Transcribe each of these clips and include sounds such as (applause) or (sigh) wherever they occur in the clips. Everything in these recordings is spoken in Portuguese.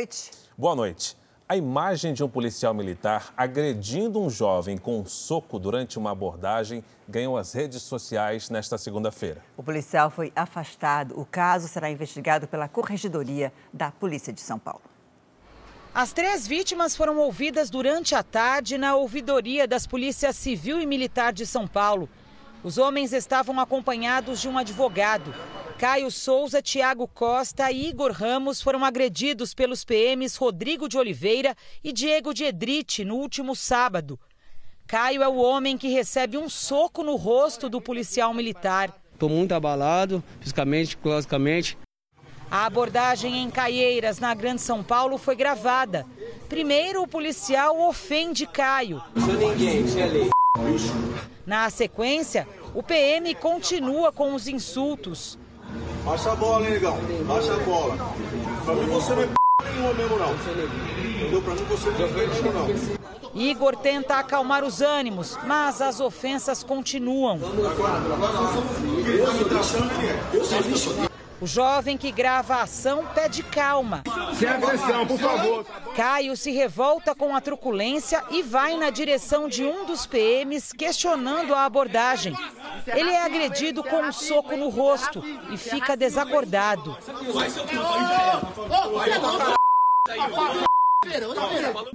noite. Boa noite. A imagem de um policial militar agredindo um jovem com um soco durante uma abordagem ganhou as redes sociais nesta segunda-feira. O policial foi afastado. O caso será investigado pela Corregedoria da Polícia de São Paulo. As três vítimas foram ouvidas durante a tarde na ouvidoria das Polícias Civil e Militar de São Paulo. Os homens estavam acompanhados de um advogado. Caio Souza, Tiago Costa e Igor Ramos foram agredidos pelos PMs Rodrigo de Oliveira e Diego de Edrite no último sábado. Caio é o homem que recebe um soco no rosto do policial militar. Estou muito abalado, fisicamente, psicologicamente. A abordagem em Caieiras, na Grande São Paulo, foi gravada. Primeiro, o policial ofende Caio. Sou ninguém, isso é lei. Na sequência, o PM continua com os insultos. Baixa a bola, hein, negão? Baixa a bola. Pra mim você não é p nenhuma mesmo, não. Entendeu? Pra mim você não é p não. Igor tenta acalmar os ânimos, mas as ofensas continuam. O jovem que grava a ação pede calma. Sem agressão, por favor. Caio se revolta com a truculência e vai na direção de um dos PMs questionando a abordagem. Ele é agredido com um soco no rosto e fica desacordado.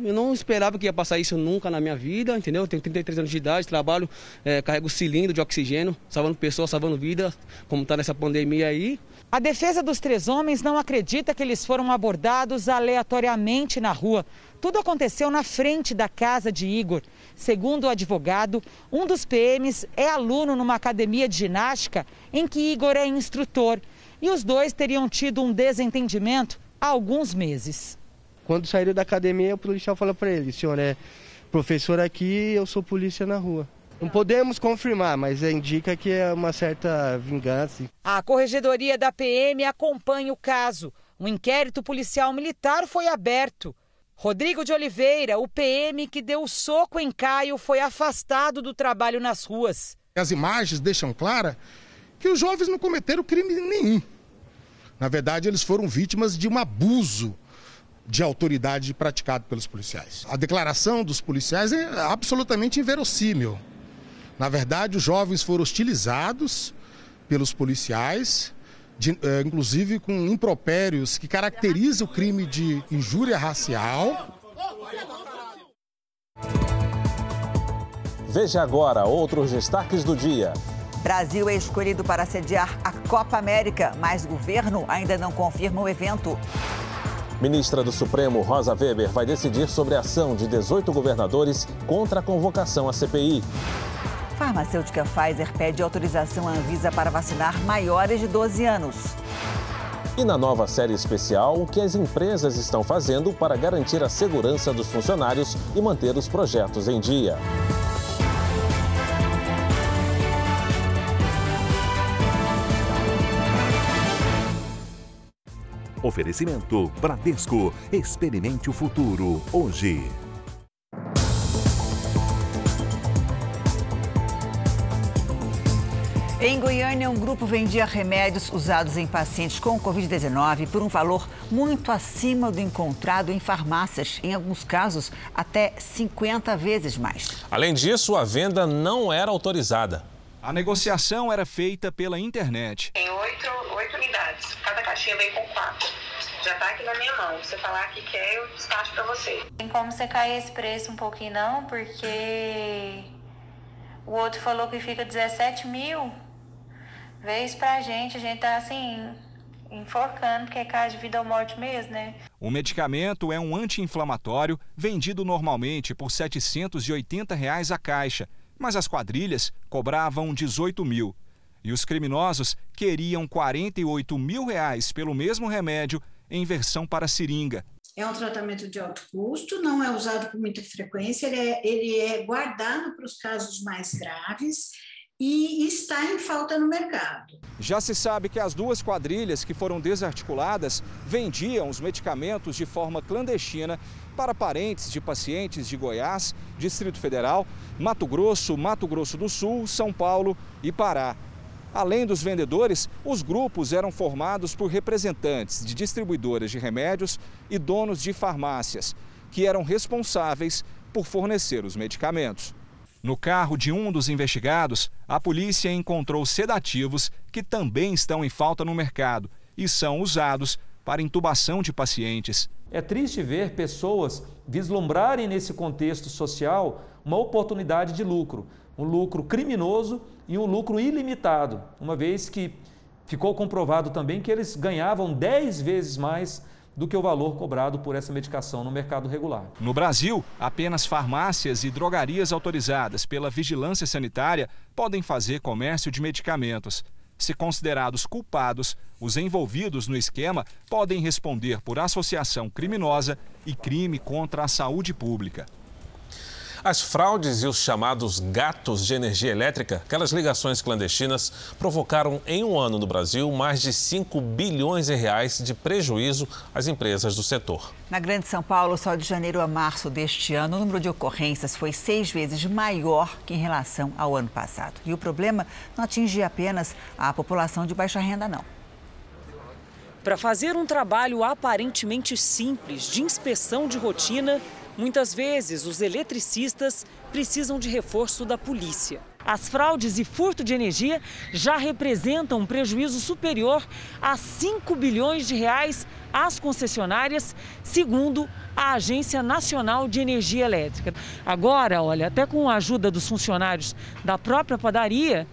Eu não esperava que ia passar isso nunca na minha vida, entendeu? Eu tenho 33 anos de idade, trabalho, é, carrego cilindro de oxigênio, salvando pessoas, salvando vidas, como está nessa pandemia aí. A defesa dos três homens não acredita que eles foram abordados aleatoriamente na rua. Tudo aconteceu na frente da casa de Igor. Segundo o advogado, um dos PMs é aluno numa academia de ginástica em que Igor é instrutor. E os dois teriam tido um desentendimento há alguns meses. Quando saíram da academia, o policial falou para ele: senhor é professor aqui, eu sou polícia na rua. Não podemos confirmar, mas indica que é uma certa vingança. A corregedoria da PM acompanha o caso. Um inquérito policial militar foi aberto. Rodrigo de Oliveira, o PM que deu o soco em Caio, foi afastado do trabalho nas ruas. As imagens deixam clara que os jovens não cometeram crime nenhum. Na verdade, eles foram vítimas de um abuso de autoridade praticado pelos policiais. A declaração dos policiais é absolutamente inverossímil. Na verdade, os jovens foram hostilizados pelos policiais, de, eh, inclusive com impropérios que caracterizam o crime de injúria racial. Veja agora outros destaques do dia. Brasil é escolhido para sediar a Copa América, mas governo ainda não confirma o evento. Ministra do Supremo, Rosa Weber, vai decidir sobre a ação de 18 governadores contra a convocação à CPI. Farmacêutica Pfizer pede autorização à Anvisa para vacinar maiores de 12 anos. E na nova série especial, o que as empresas estão fazendo para garantir a segurança dos funcionários e manter os projetos em dia. Oferecimento Bradesco. Experimente o futuro hoje. Goiânia, um grupo vendia remédios usados em pacientes com Covid-19 por um valor muito acima do encontrado em farmácias, em alguns casos até 50 vezes mais. Além disso, a venda não era autorizada. A negociação era feita pela internet. Tem oito, oito unidades, cada caixinha vem com quatro. Já tá aqui na minha mão. Se você falar que quer, eu despacho para você. Tem como você cair esse preço um pouquinho, não? Porque o outro falou que fica 17 mil. Vê isso pra gente, a gente tá assim, enforcando, porque é caso de vida ou morte mesmo, né? O medicamento é um anti-inflamatório vendido normalmente por 780 reais a caixa, mas as quadrilhas cobravam 18 mil. E os criminosos queriam 48 mil reais pelo mesmo remédio em versão para seringa. É um tratamento de alto custo, não é usado com muita frequência, ele é, ele é guardado para os casos mais graves e está em falta no mercado. Já se sabe que as duas quadrilhas que foram desarticuladas vendiam os medicamentos de forma clandestina para parentes de pacientes de Goiás, Distrito Federal, Mato Grosso, Mato Grosso do Sul, São Paulo e Pará. Além dos vendedores, os grupos eram formados por representantes de distribuidoras de remédios e donos de farmácias, que eram responsáveis por fornecer os medicamentos. No carro de um dos investigados, a polícia encontrou sedativos que também estão em falta no mercado e são usados para intubação de pacientes. É triste ver pessoas vislumbrarem nesse contexto social uma oportunidade de lucro, um lucro criminoso e um lucro ilimitado, uma vez que ficou comprovado também que eles ganhavam 10 vezes mais do que o valor cobrado por essa medicação no mercado regular. No Brasil, apenas farmácias e drogarias autorizadas pela vigilância sanitária podem fazer comércio de medicamentos. Se considerados culpados, os envolvidos no esquema podem responder por associação criminosa e crime contra a saúde pública. As fraudes e os chamados gatos de energia elétrica, aquelas ligações clandestinas, provocaram em um ano no Brasil mais de 5 bilhões de reais de prejuízo às empresas do setor. Na Grande São Paulo, só de janeiro a março deste ano, o número de ocorrências foi seis vezes maior que em relação ao ano passado. E o problema não atingia apenas a população de baixa renda, não. Para fazer um trabalho aparentemente simples de inspeção de rotina, Muitas vezes, os eletricistas precisam de reforço da polícia. As fraudes e furto de energia já representam um prejuízo superior a 5 bilhões de reais às concessionárias, segundo a Agência Nacional de Energia Elétrica. Agora, olha, até com a ajuda dos funcionários da própria padaria,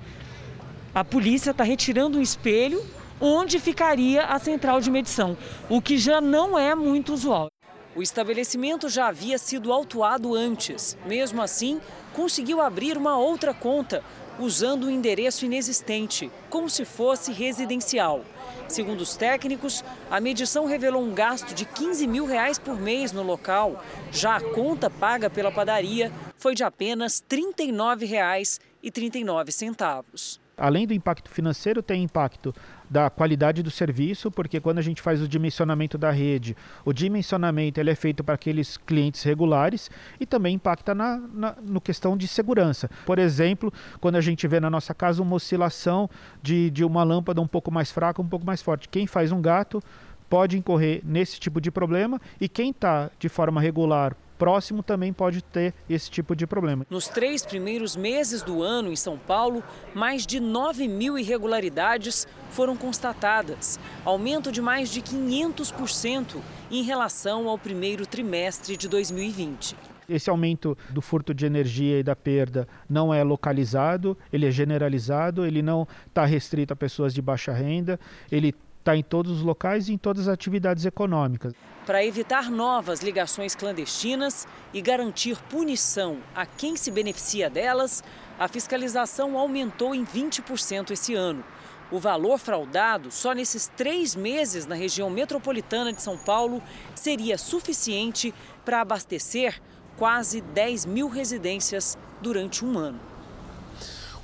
a polícia está retirando um espelho onde ficaria a central de medição, o que já não é muito usual. O estabelecimento já havia sido autuado antes. Mesmo assim, conseguiu abrir uma outra conta, usando um endereço inexistente, como se fosse residencial. Segundo os técnicos, a medição revelou um gasto de 15 mil reais por mês no local. Já a conta paga pela padaria foi de apenas R$ 39,39. Além do impacto financeiro, tem impacto da qualidade do serviço, porque quando a gente faz o dimensionamento da rede, o dimensionamento ele é feito para aqueles clientes regulares e também impacta na, na no questão de segurança. Por exemplo, quando a gente vê na nossa casa uma oscilação de, de uma lâmpada um pouco mais fraca, um pouco mais forte. Quem faz um gato pode incorrer nesse tipo de problema e quem está de forma regular próximo também pode ter esse tipo de problema. Nos três primeiros meses do ano em São Paulo, mais de 9 mil irregularidades foram constatadas, aumento de mais de 500% em relação ao primeiro trimestre de 2020. Esse aumento do furto de energia e da perda não é localizado, ele é generalizado, ele não está restrito a pessoas de baixa renda, ele está em todos os locais e em todas as atividades econômicas. Para evitar novas ligações clandestinas e garantir punição a quem se beneficia delas, a fiscalização aumentou em 20% esse ano. O valor fraudado só nesses três meses na região metropolitana de São Paulo seria suficiente para abastecer quase 10 mil residências durante um ano.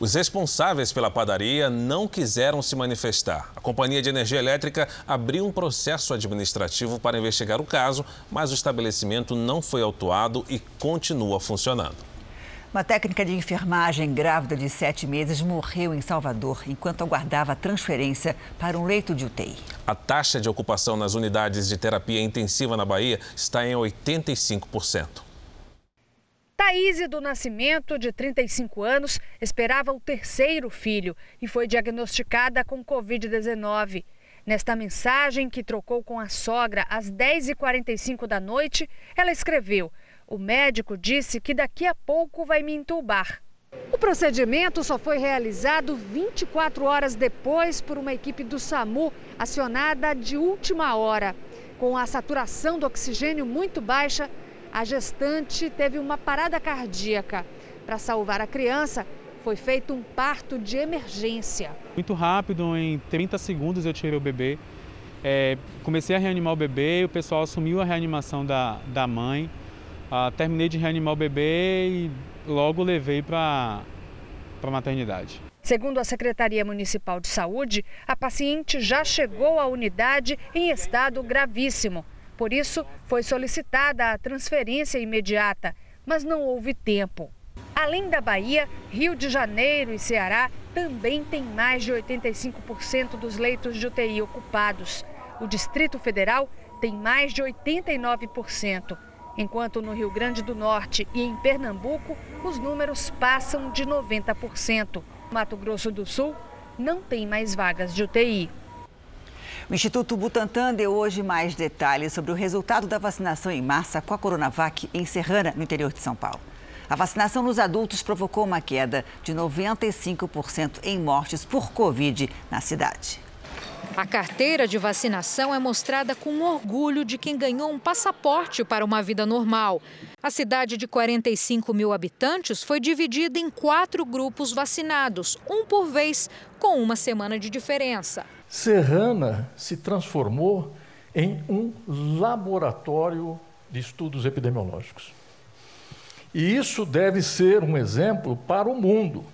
Os responsáveis pela padaria não quiseram se manifestar. A Companhia de Energia Elétrica abriu um processo administrativo para investigar o caso, mas o estabelecimento não foi autuado e continua funcionando. Uma técnica de enfermagem grávida de sete meses morreu em Salvador enquanto aguardava transferência para um leito de UTI. A taxa de ocupação nas unidades de terapia intensiva na Bahia está em 85%. Thaís do Nascimento, de 35 anos, esperava o terceiro filho e foi diagnosticada com Covid-19. Nesta mensagem que trocou com a sogra às 10h45 da noite, ela escreveu: O médico disse que daqui a pouco vai me entubar. O procedimento só foi realizado 24 horas depois por uma equipe do SAMU acionada de última hora. Com a saturação do oxigênio muito baixa, a gestante teve uma parada cardíaca. Para salvar a criança, foi feito um parto de emergência. Muito rápido, em 30 segundos eu tirei o bebê. É, comecei a reanimar o bebê, o pessoal assumiu a reanimação da, da mãe. Ah, terminei de reanimar o bebê e logo levei para a maternidade. Segundo a Secretaria Municipal de Saúde, a paciente já chegou à unidade em estado gravíssimo. Por isso, foi solicitada a transferência imediata, mas não houve tempo. Além da Bahia, Rio de Janeiro e Ceará também têm mais de 85% dos leitos de UTI ocupados. O Distrito Federal tem mais de 89%, enquanto no Rio Grande do Norte e em Pernambuco os números passam de 90%. Mato Grosso do Sul não tem mais vagas de UTI. O Instituto Butantan deu hoje mais detalhes sobre o resultado da vacinação em massa com a Coronavac em Serrana, no interior de São Paulo. A vacinação nos adultos provocou uma queda de 95% em mortes por Covid na cidade. A carteira de vacinação é mostrada com orgulho de quem ganhou um passaporte para uma vida normal. A cidade de 45 mil habitantes foi dividida em quatro grupos vacinados, um por vez, com uma semana de diferença. Serrana se transformou em um laboratório de estudos epidemiológicos. E isso deve ser um exemplo para o mundo.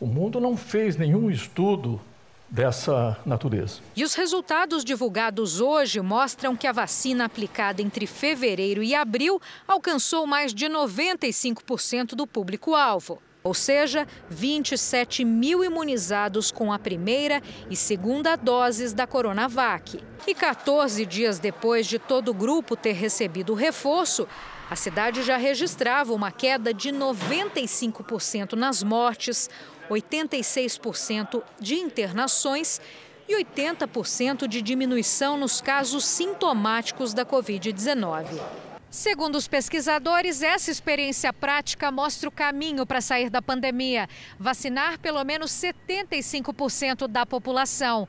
O mundo não fez nenhum estudo dessa natureza. E os resultados divulgados hoje mostram que a vacina aplicada entre fevereiro e abril alcançou mais de 95% do público-alvo. Ou seja, 27 mil imunizados com a primeira e segunda doses da Coronavac. E 14 dias depois de todo o grupo ter recebido o reforço, a cidade já registrava uma queda de 95% nas mortes, 86% de internações e 80% de diminuição nos casos sintomáticos da Covid-19. Segundo os pesquisadores, essa experiência prática mostra o caminho para sair da pandemia: vacinar pelo menos 75% da população.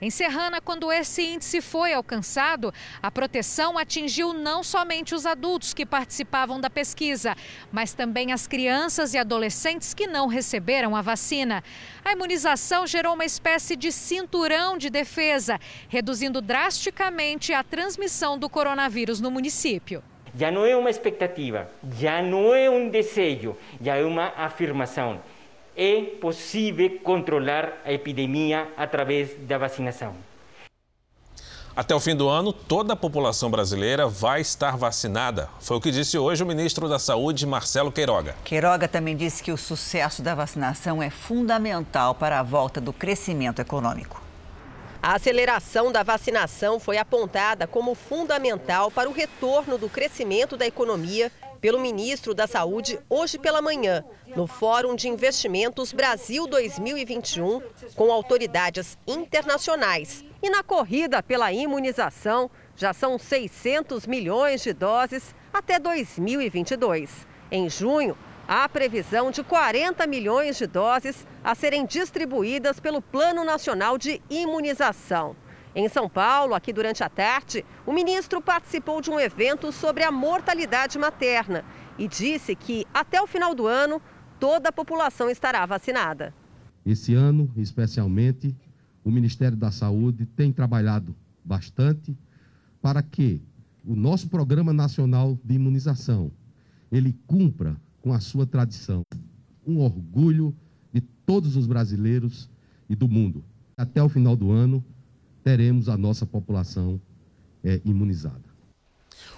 Em Serrana, quando esse índice foi alcançado, a proteção atingiu não somente os adultos que participavam da pesquisa, mas também as crianças e adolescentes que não receberam a vacina. A imunização gerou uma espécie de cinturão de defesa, reduzindo drasticamente a transmissão do coronavírus no município. Já não é uma expectativa, já não é um desejo, já é uma afirmação é possível controlar a epidemia através da vacinação. Até o fim do ano, toda a população brasileira vai estar vacinada. Foi o que disse hoje o ministro da Saúde, Marcelo Queiroga. Queiroga também disse que o sucesso da vacinação é fundamental para a volta do crescimento econômico. A aceleração da vacinação foi apontada como fundamental para o retorno do crescimento da economia pelo ministro da Saúde hoje pela manhã, no Fórum de Investimentos Brasil 2021, com autoridades internacionais. E na corrida pela imunização, já são 600 milhões de doses até 2022. Em junho, há previsão de 40 milhões de doses a serem distribuídas pelo Plano Nacional de Imunização. Em São Paulo, aqui durante a tarde, o ministro participou de um evento sobre a mortalidade materna e disse que até o final do ano toda a população estará vacinada. Esse ano, especialmente, o Ministério da Saúde tem trabalhado bastante para que o nosso Programa Nacional de Imunização ele cumpra com a sua tradição. Um orgulho de todos os brasileiros e do mundo. Até o final do ano, teremos a nossa população é, imunizada.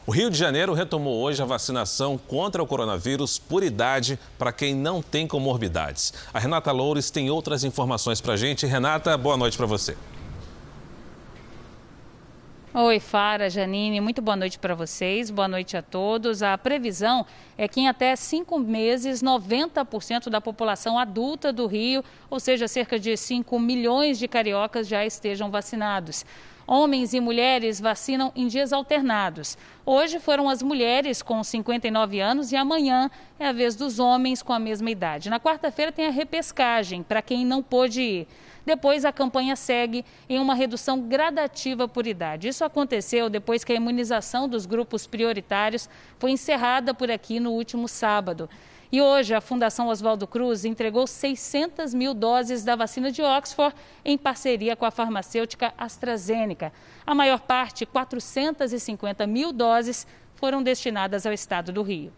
O Rio de Janeiro retomou hoje a vacinação contra o coronavírus por idade para quem não tem comorbidades. A Renata Loures tem outras informações para a gente. Renata, boa noite para você. Oi, Fara, Janine, muito boa noite para vocês, boa noite a todos. A previsão é que em até cinco meses, 90% da população adulta do Rio, ou seja, cerca de 5 milhões de cariocas, já estejam vacinados. Homens e mulheres vacinam em dias alternados. Hoje foram as mulheres com 59 anos e amanhã é a vez dos homens com a mesma idade. Na quarta-feira tem a repescagem para quem não pôde ir. Depois, a campanha segue em uma redução gradativa por idade. Isso aconteceu depois que a imunização dos grupos prioritários foi encerrada por aqui no último sábado. E hoje a Fundação Oswaldo Cruz entregou 600 mil doses da vacina de Oxford em parceria com a farmacêutica AstraZeneca. A maior parte, 450 mil doses, foram destinadas ao estado do Rio.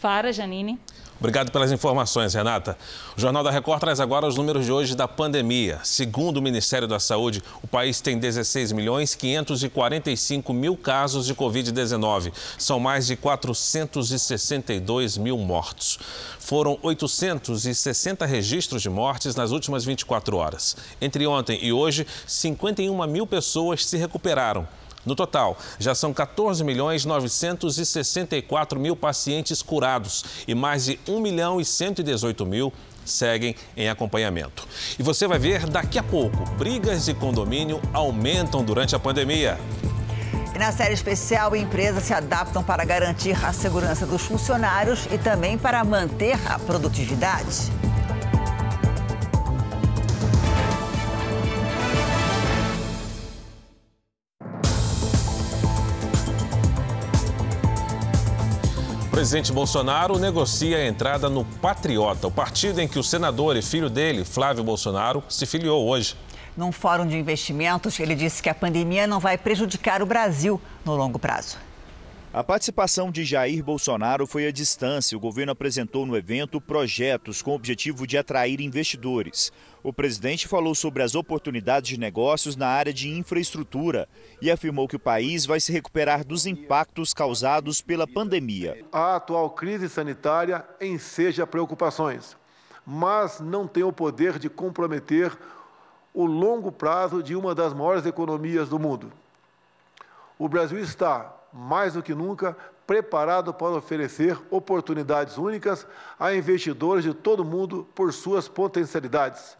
Fara Janine. Obrigado pelas informações, Renata. O Jornal da Record traz agora os números de hoje da pandemia. Segundo o Ministério da Saúde, o país tem 16 milhões 545 mil casos de Covid-19. São mais de 462 mil mortos. Foram 860 registros de mortes nas últimas 24 horas. Entre ontem e hoje, 51 mil pessoas se recuperaram. No total, já são 14 milhões 964 mil pacientes curados e mais de 1 milhão e 118 mil seguem em acompanhamento. E você vai ver daqui a pouco, brigas de condomínio aumentam durante a pandemia. E na série especial, empresas se adaptam para garantir a segurança dos funcionários e também para manter a produtividade. Presidente Bolsonaro negocia a entrada no Patriota, o partido em que o senador e filho dele, Flávio Bolsonaro, se filiou hoje. Num fórum de investimentos, ele disse que a pandemia não vai prejudicar o Brasil no longo prazo. A participação de Jair Bolsonaro foi à distância. O governo apresentou no evento projetos com o objetivo de atrair investidores. O presidente falou sobre as oportunidades de negócios na área de infraestrutura e afirmou que o país vai se recuperar dos impactos causados pela pandemia. A atual crise sanitária enseja preocupações, mas não tem o poder de comprometer o longo prazo de uma das maiores economias do mundo. O Brasil está mais do que nunca, preparado para oferecer oportunidades únicas a investidores de todo o mundo por suas potencialidades,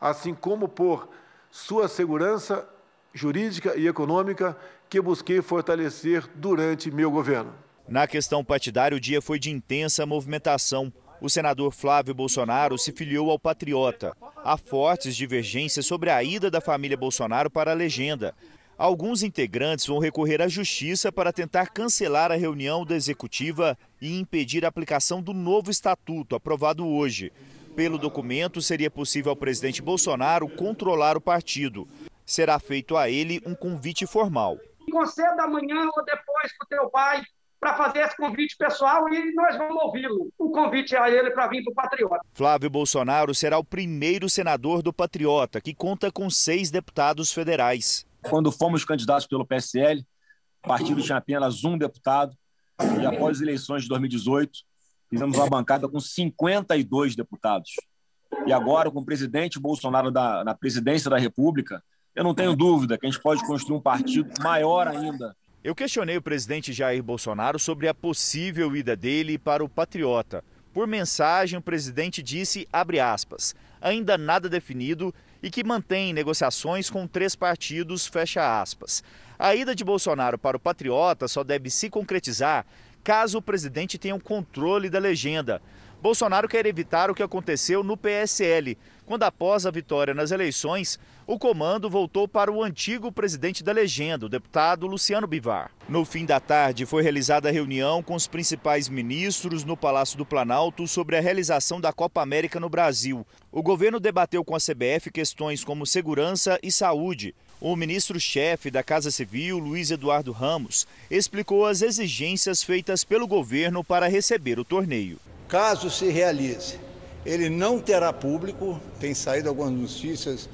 assim como por sua segurança jurídica e econômica que busquei fortalecer durante meu governo. Na questão partidária, o dia foi de intensa movimentação. O senador Flávio Bolsonaro se filiou ao Patriota. Há fortes divergências sobre a ida da família Bolsonaro para a legenda. Alguns integrantes vão recorrer à justiça para tentar cancelar a reunião da executiva e impedir a aplicação do novo estatuto aprovado hoje. Pelo documento, seria possível ao presidente Bolsonaro controlar o partido. Será feito a ele um convite formal. Conceda amanhã ou depois para o teu pai para fazer esse convite pessoal e nós vamos ouvi-lo. O convite a ele para vir para o Patriota. Flávio Bolsonaro será o primeiro senador do Patriota, que conta com seis deputados federais. Quando fomos candidatos pelo PSL, o partido tinha apenas um deputado, e após as eleições de 2018, fizemos uma bancada com 52 deputados. E agora, com o presidente Bolsonaro da, na presidência da República, eu não tenho dúvida que a gente pode construir um partido maior ainda. Eu questionei o presidente Jair Bolsonaro sobre a possível ida dele para o Patriota. Por mensagem, o presidente disse, aspas, ainda nada definido e que mantém negociações com três partidos. A ida de Bolsonaro para o Patriota só deve se concretizar caso o presidente tenha o um controle da legenda. Bolsonaro quer evitar o que aconteceu no PSL, quando após a vitória nas eleições, o comando voltou para o antigo presidente da legenda, o deputado Luciano Bivar. No fim da tarde, foi realizada a reunião com os principais ministros no Palácio do Planalto sobre a realização da Copa América no Brasil. O governo debateu com a CBF questões como segurança e saúde. O ministro-chefe da Casa Civil, Luiz Eduardo Ramos, explicou as exigências feitas pelo governo para receber o torneio. Caso se realize, ele não terá público, tem saído algumas notícias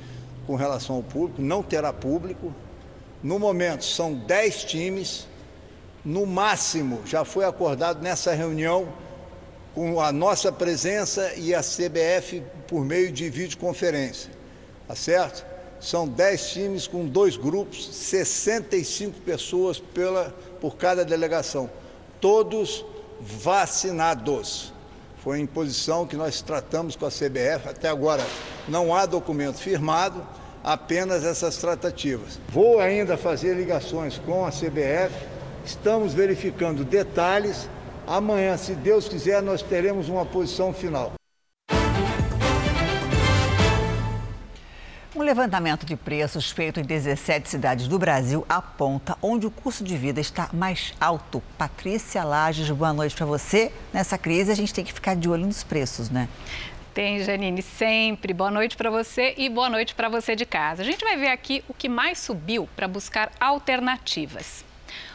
com relação ao público, não terá público. No momento são 10 times, no máximo já foi acordado nessa reunião com a nossa presença e a CBF por meio de videoconferência, tá certo? São 10 times com dois grupos, 65 pessoas pela, por cada delegação, todos vacinados. Foi em posição que nós tratamos com a CBF. Até agora não há documento firmado, apenas essas tratativas. Vou ainda fazer ligações com a CBF, estamos verificando detalhes. Amanhã, se Deus quiser, nós teremos uma posição final. Um levantamento de preços feito em 17 cidades do Brasil aponta onde o custo de vida está mais alto. Patrícia Lages, boa noite para você. Nessa crise, a gente tem que ficar de olho nos preços, né? Tem, Janine, sempre. Boa noite para você e boa noite para você de casa. A gente vai ver aqui o que mais subiu para buscar alternativas.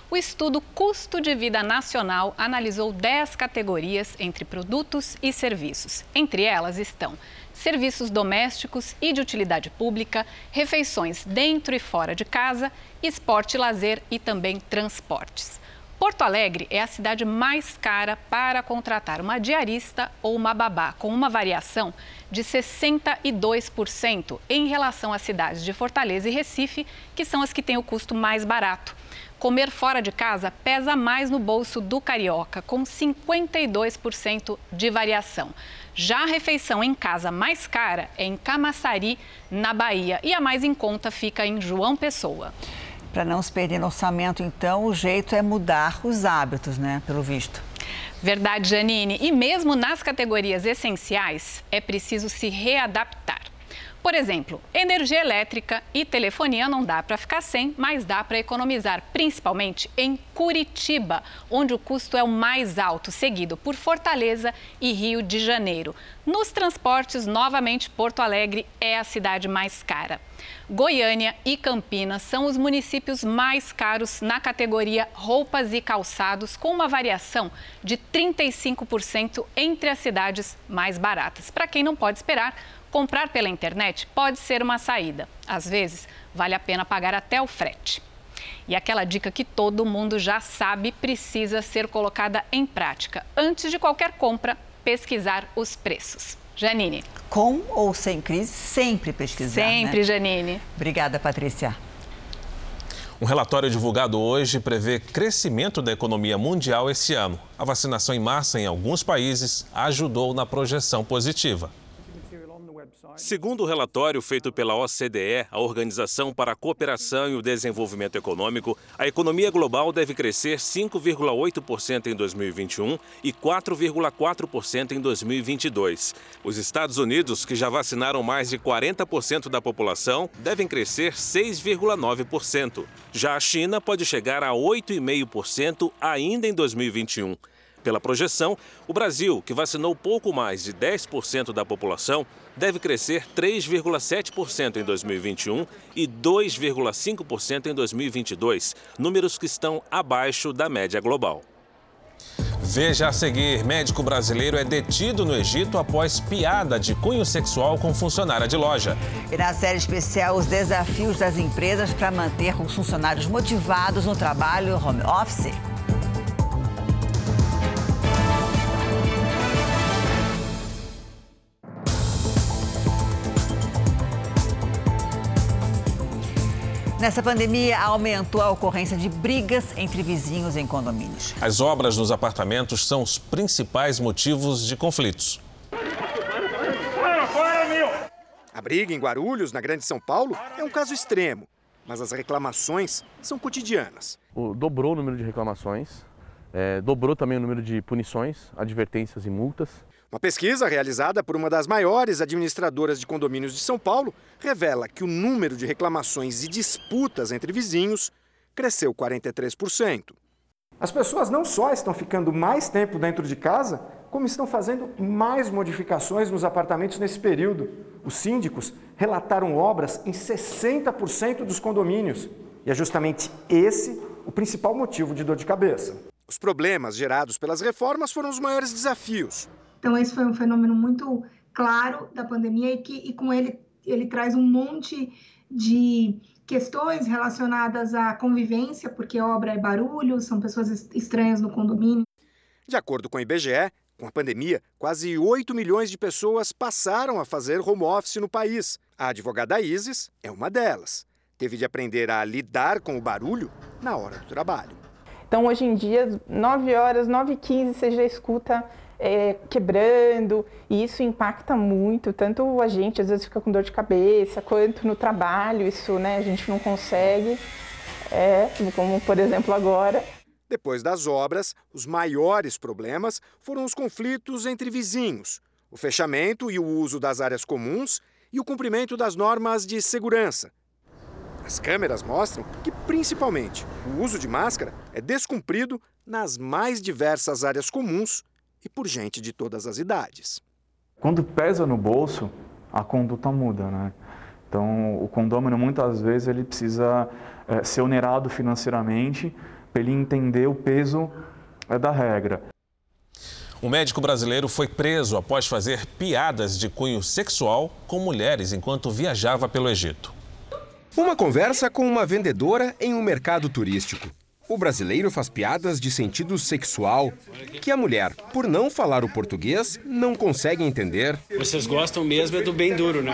O estudo Custo de Vida Nacional analisou 10 categorias entre produtos e serviços. Entre elas estão serviços domésticos e de utilidade pública, refeições dentro e fora de casa, esporte lazer e também transportes. Porto Alegre é a cidade mais cara para contratar uma diarista ou uma babá, com uma variação de 62% em relação às cidades de Fortaleza e Recife, que são as que têm o custo mais barato. Comer fora de casa pesa mais no bolso do carioca, com 52% de variação. Já a refeição em casa mais cara é em Camaçari, na Bahia, e a mais em conta fica em João Pessoa. Para não se perder no orçamento, então, o jeito é mudar os hábitos, né? Pelo visto. Verdade, Janine. E mesmo nas categorias essenciais, é preciso se readaptar. Por exemplo, energia elétrica e telefonia não dá para ficar sem, mas dá para economizar, principalmente em Curitiba, onde o custo é o mais alto, seguido por Fortaleza e Rio de Janeiro. Nos transportes, novamente, Porto Alegre é a cidade mais cara. Goiânia e Campinas são os municípios mais caros na categoria roupas e calçados, com uma variação de 35% entre as cidades mais baratas. Para quem não pode esperar, Comprar pela internet pode ser uma saída. Às vezes, vale a pena pagar até o frete. E aquela dica que todo mundo já sabe precisa ser colocada em prática. Antes de qualquer compra, pesquisar os preços. Janine. Com ou sem crise, sempre pesquisar. Sempre, né? Janine. Obrigada, Patrícia. Um relatório divulgado hoje prevê crescimento da economia mundial esse ano. A vacinação em massa em alguns países ajudou na projeção positiva. Segundo o relatório feito pela OCDE, a Organização para a Cooperação e o Desenvolvimento Econômico, a economia global deve crescer 5,8% em 2021 e 4,4% em 2022. Os Estados Unidos, que já vacinaram mais de 40% da população, devem crescer 6,9%. Já a China pode chegar a 8,5% ainda em 2021. Pela projeção, o Brasil, que vacinou pouco mais de 10% da população, deve crescer 3,7% em 2021 e 2,5% em 2022, números que estão abaixo da média global. Veja a seguir: médico brasileiro é detido no Egito após piada de cunho sexual com funcionária de loja. E na série especial, os desafios das empresas para manter os funcionários motivados no trabalho home office. Nessa pandemia, aumentou a ocorrência de brigas entre vizinhos em condomínios. As obras nos apartamentos são os principais motivos de conflitos. A briga em Guarulhos, na Grande São Paulo, é um caso extremo, mas as reclamações são cotidianas. O, dobrou o número de reclamações, é, dobrou também o número de punições, advertências e multas. Uma pesquisa realizada por uma das maiores administradoras de condomínios de São Paulo revela que o número de reclamações e disputas entre vizinhos cresceu 43%. As pessoas não só estão ficando mais tempo dentro de casa, como estão fazendo mais modificações nos apartamentos nesse período. Os síndicos relataram obras em 60% dos condomínios. E é justamente esse o principal motivo de dor de cabeça. Os problemas gerados pelas reformas foram os maiores desafios. Então, esse foi um fenômeno muito claro da pandemia e que e com ele ele traz um monte de questões relacionadas à convivência, porque obra é barulho, são pessoas estranhas no condomínio. De acordo com o IBGE, com a pandemia, quase 8 milhões de pessoas passaram a fazer home office no país. A advogada Isis é uma delas. Teve de aprender a lidar com o barulho na hora do trabalho. Então, hoje em dia, 9 horas, 9 e 15, você já escuta é, quebrando, e isso impacta muito, tanto a gente às vezes fica com dor de cabeça, quanto no trabalho, isso né, a gente não consegue, é, como por exemplo agora. Depois das obras, os maiores problemas foram os conflitos entre vizinhos, o fechamento e o uso das áreas comuns e o cumprimento das normas de segurança. As câmeras mostram que, principalmente, o uso de máscara é descumprido nas mais diversas áreas comuns e por gente de todas as idades. Quando pesa no bolso, a conduta muda, né? Então, o condômino muitas vezes ele precisa é, ser onerado financeiramente para ele entender o peso é, da regra. Um médico brasileiro foi preso após fazer piadas de cunho sexual com mulheres enquanto viajava pelo Egito. Uma conversa com uma vendedora em um mercado turístico. O brasileiro faz piadas de sentido sexual que a mulher, por não falar o português, não consegue entender. Vocês gostam mesmo é do bem duro, né?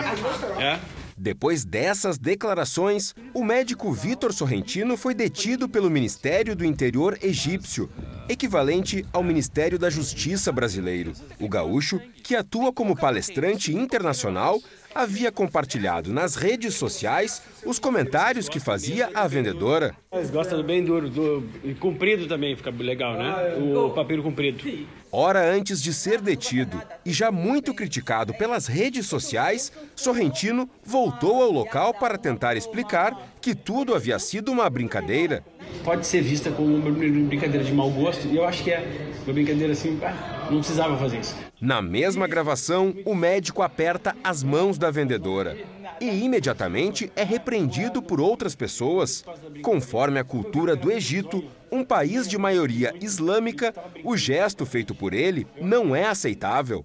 É? Depois dessas declarações, o médico Vitor Sorrentino foi detido pelo Ministério do Interior egípcio, equivalente ao Ministério da Justiça brasileiro. O gaúcho, que atua como palestrante internacional, havia compartilhado nas redes sociais os comentários que fazia a vendedora. Eles gostam do bem duro, do comprido também fica legal, né? O papiro comprido. Hora antes de ser detido e já muito criticado pelas redes sociais, Sorrentino voltou ao local para tentar explicar que tudo havia sido uma brincadeira. Pode ser vista como uma brincadeira de mau gosto e eu acho que é uma brincadeira assim, ah, não precisava fazer isso. Na mesma gravação, o médico aperta as mãos da vendedora e imediatamente é repreendido por outras pessoas. Conforme a cultura do Egito, um país de maioria islâmica, o gesto feito por ele não é aceitável.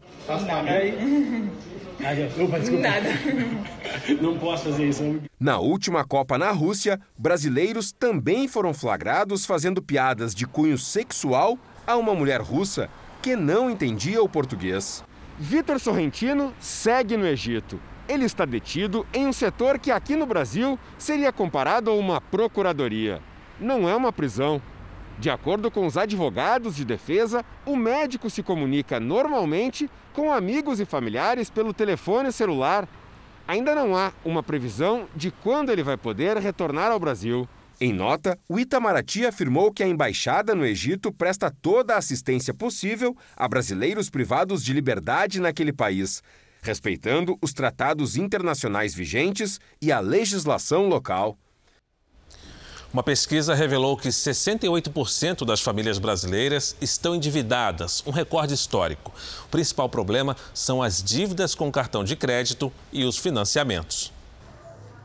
Nada. (laughs) Não posso fazer isso. Na última Copa na Rússia, brasileiros também foram flagrados fazendo piadas de cunho sexual a uma mulher russa que não entendia o português. Vitor Sorrentino segue no Egito. Ele está detido em um setor que aqui no Brasil seria comparado a uma procuradoria. Não é uma prisão. De acordo com os advogados de defesa, o médico se comunica normalmente com amigos e familiares pelo telefone celular. Ainda não há uma previsão de quando ele vai poder retornar ao Brasil. Em nota, o Itamaraty afirmou que a embaixada no Egito presta toda a assistência possível a brasileiros privados de liberdade naquele país, respeitando os tratados internacionais vigentes e a legislação local. Uma pesquisa revelou que 68% das famílias brasileiras estão endividadas, um recorde histórico. O principal problema são as dívidas com cartão de crédito e os financiamentos.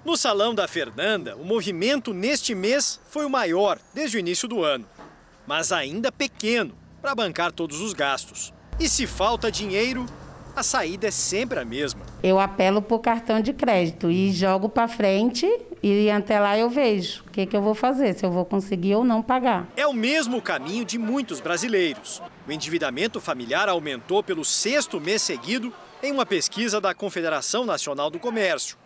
No Salão da Fernanda, o movimento neste mês foi o maior desde o início do ano, mas ainda pequeno para bancar todos os gastos. E se falta dinheiro, a saída é sempre a mesma. Eu apelo por cartão de crédito e jogo para frente e até lá eu vejo o que, que eu vou fazer, se eu vou conseguir ou não pagar. É o mesmo caminho de muitos brasileiros. O endividamento familiar aumentou pelo sexto mês seguido em uma pesquisa da Confederação Nacional do Comércio.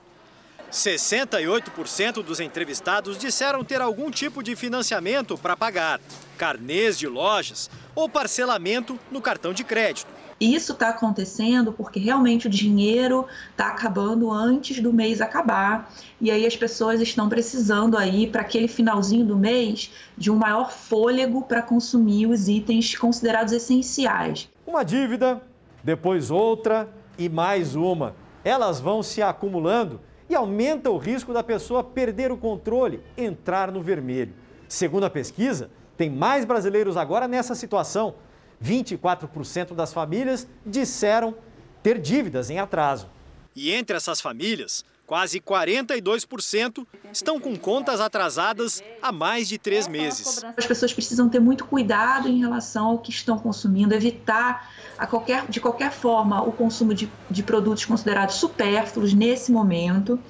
68% dos entrevistados disseram ter algum tipo de financiamento para pagar, carnês de lojas ou parcelamento no cartão de crédito. Isso está acontecendo porque realmente o dinheiro está acabando antes do mês acabar e aí as pessoas estão precisando aí para aquele finalzinho do mês de um maior fôlego para consumir os itens considerados essenciais. Uma dívida, depois outra e mais uma. Elas vão se acumulando e aumenta o risco da pessoa perder o controle, entrar no vermelho. Segundo a pesquisa, tem mais brasileiros agora nessa situação. 24% das famílias disseram ter dívidas em atraso. E entre essas famílias, quase 42% estão com contas atrasadas há mais de três meses. As pessoas precisam ter muito cuidado em relação ao que estão consumindo, evitar qualquer, de qualquer forma o consumo de, de produtos considerados supérfluos nesse momento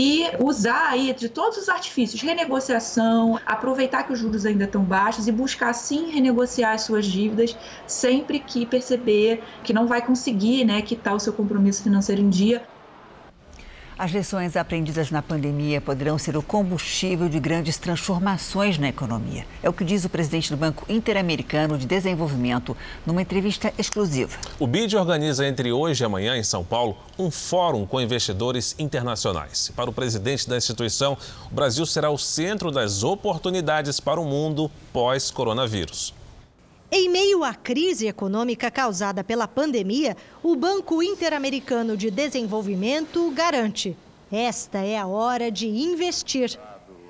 e usar aí de todos os artifícios, renegociação, aproveitar que os juros ainda estão baixos e buscar sim renegociar as suas dívidas sempre que perceber que não vai conseguir né, quitar o seu compromisso financeiro em dia. As lições aprendidas na pandemia poderão ser o combustível de grandes transformações na economia. É o que diz o presidente do Banco Interamericano de Desenvolvimento numa entrevista exclusiva. O BID organiza entre hoje e amanhã em São Paulo um fórum com investidores internacionais. Para o presidente da instituição, o Brasil será o centro das oportunidades para o mundo pós-coronavírus. Em meio à crise econômica causada pela pandemia, o Banco Interamericano de Desenvolvimento garante: esta é a hora de investir.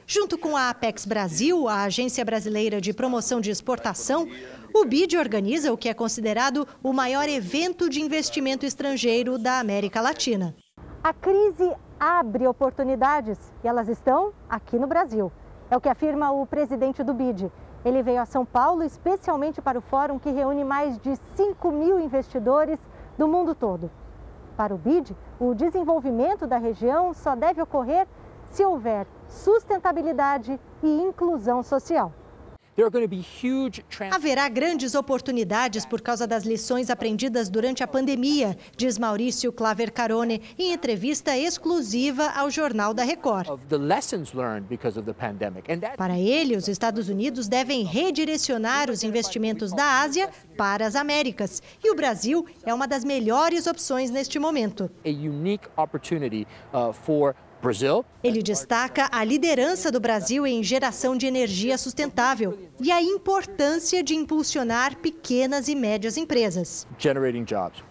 Junto com a Apex Brasil, a Agência Brasileira de Promoção de Exportação, o BID organiza o que é considerado o maior evento de investimento estrangeiro da América Latina. A crise abre oportunidades e elas estão aqui no Brasil. É o que afirma o presidente do BID Ele veio a São Paulo especialmente para o fórum que reúne mais de 5 mil investidores do mundo todo. Para o BID, o desenvolvimento da região só deve ocorrer se houver sustentabilidade e inclusão social. Haverá grandes oportunidades por causa das lições aprendidas durante a pandemia, diz Maurício Claver Carone em entrevista exclusiva ao Jornal da Record. Para ele, os Estados Unidos devem redirecionar os investimentos da Ásia para as Américas. E o Brasil é uma das melhores opções neste momento. A unique opportunity uh, for ele destaca a liderança do Brasil em geração de energia sustentável e a importância de impulsionar pequenas e médias empresas.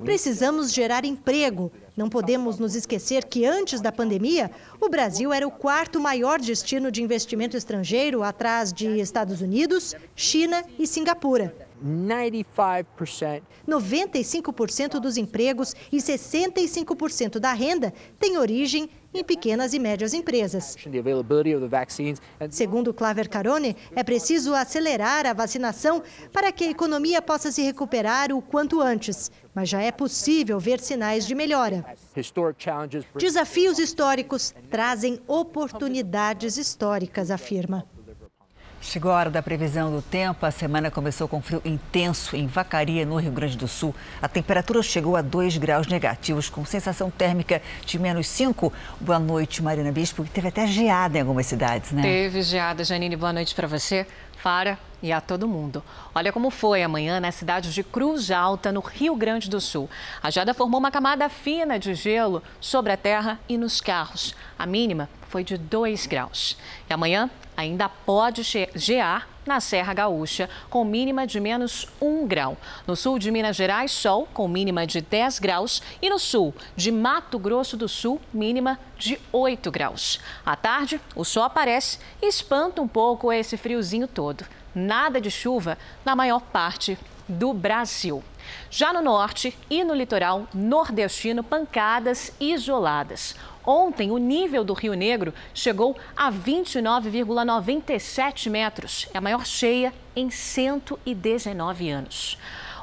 Precisamos gerar emprego. Não podemos nos esquecer que antes da pandemia, o Brasil era o quarto maior destino de investimento estrangeiro, atrás de Estados Unidos, China e Singapura. 95% dos empregos e 65% da renda têm origem em pequenas e médias empresas. Segundo Claver Carone, é preciso acelerar a vacinação para que a economia possa se recuperar o quanto antes, mas já é possível ver sinais de melhora. Desafios históricos trazem oportunidades históricas, afirma. Chegou a hora da previsão do tempo. A semana começou com frio intenso em Vacaria, no Rio Grande do Sul. A temperatura chegou a 2 graus negativos, com sensação térmica de menos 5. Boa noite, Marina Bispo. Teve até geada em algumas cidades, né? Teve geada, Janine. Boa noite para você, Fara e a todo mundo. Olha como foi amanhã na cidade de Cruz Alta, no Rio Grande do Sul. A geada formou uma camada fina de gelo sobre a terra e nos carros. A mínima foi de 2 graus. E amanhã ainda pode gear na Serra Gaúcha, com mínima de menos 1 grau. No sul de Minas Gerais, sol, com mínima de 10 graus. E no sul de Mato Grosso do Sul, mínima de 8 graus. À tarde, o sol aparece e espanta um pouco esse friozinho todo. Nada de chuva na maior parte do Brasil. Já no norte e no litoral nordestino, pancadas isoladas. Ontem, o nível do Rio Negro chegou a 29,97 metros. É a maior cheia em 119 anos.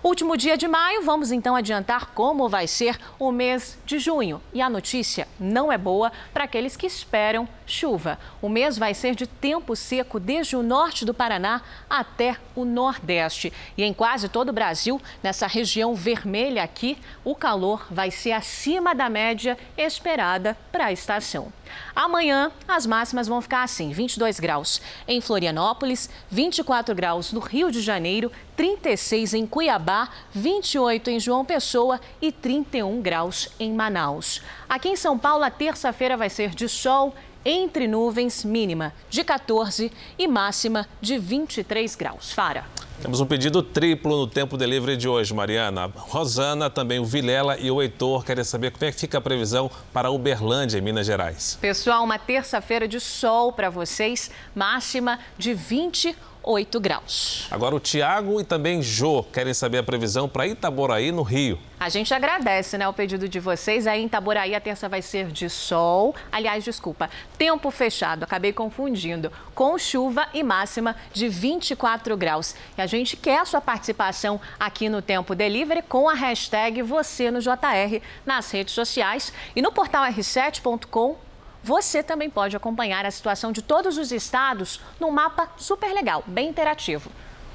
Último dia de maio, vamos então adiantar como vai ser o mês de junho. E a notícia não é boa para aqueles que esperam chuva. O mês vai ser de tempo seco desde o norte do Paraná até o nordeste. E em quase todo o Brasil, nessa região vermelha aqui, o calor vai ser acima da média esperada para a estação. Amanhã, as máximas vão ficar assim: 22 graus em Florianópolis, 24 graus no Rio de Janeiro, 36 em Cuiabá, 28 em João Pessoa e 31 graus em Manaus. Aqui em São Paulo, a terça-feira vai ser de sol entre nuvens, mínima de 14 e máxima de 23 graus. Fara. Temos um pedido triplo no tempo delivery de hoje, Mariana. Rosana, também o Vilela e o Heitor querem saber como é que fica a previsão para Uberlândia, em Minas Gerais. Pessoal, uma terça-feira de sol para vocês, máxima de 28 8 graus. Agora o Tiago e também Jô querem saber a previsão para Itaboraí, no Rio. A gente agradece, né, o pedido de vocês. Aí em Itaboraí a terça vai ser de sol. Aliás, desculpa, tempo fechado, acabei confundindo. Com chuva e máxima de 24 graus. E a gente quer a sua participação aqui no Tempo Delivery com a hashtag você no JR nas redes sociais e no portal r7.com você também pode acompanhar a situação de todos os estados num mapa super legal, bem interativo.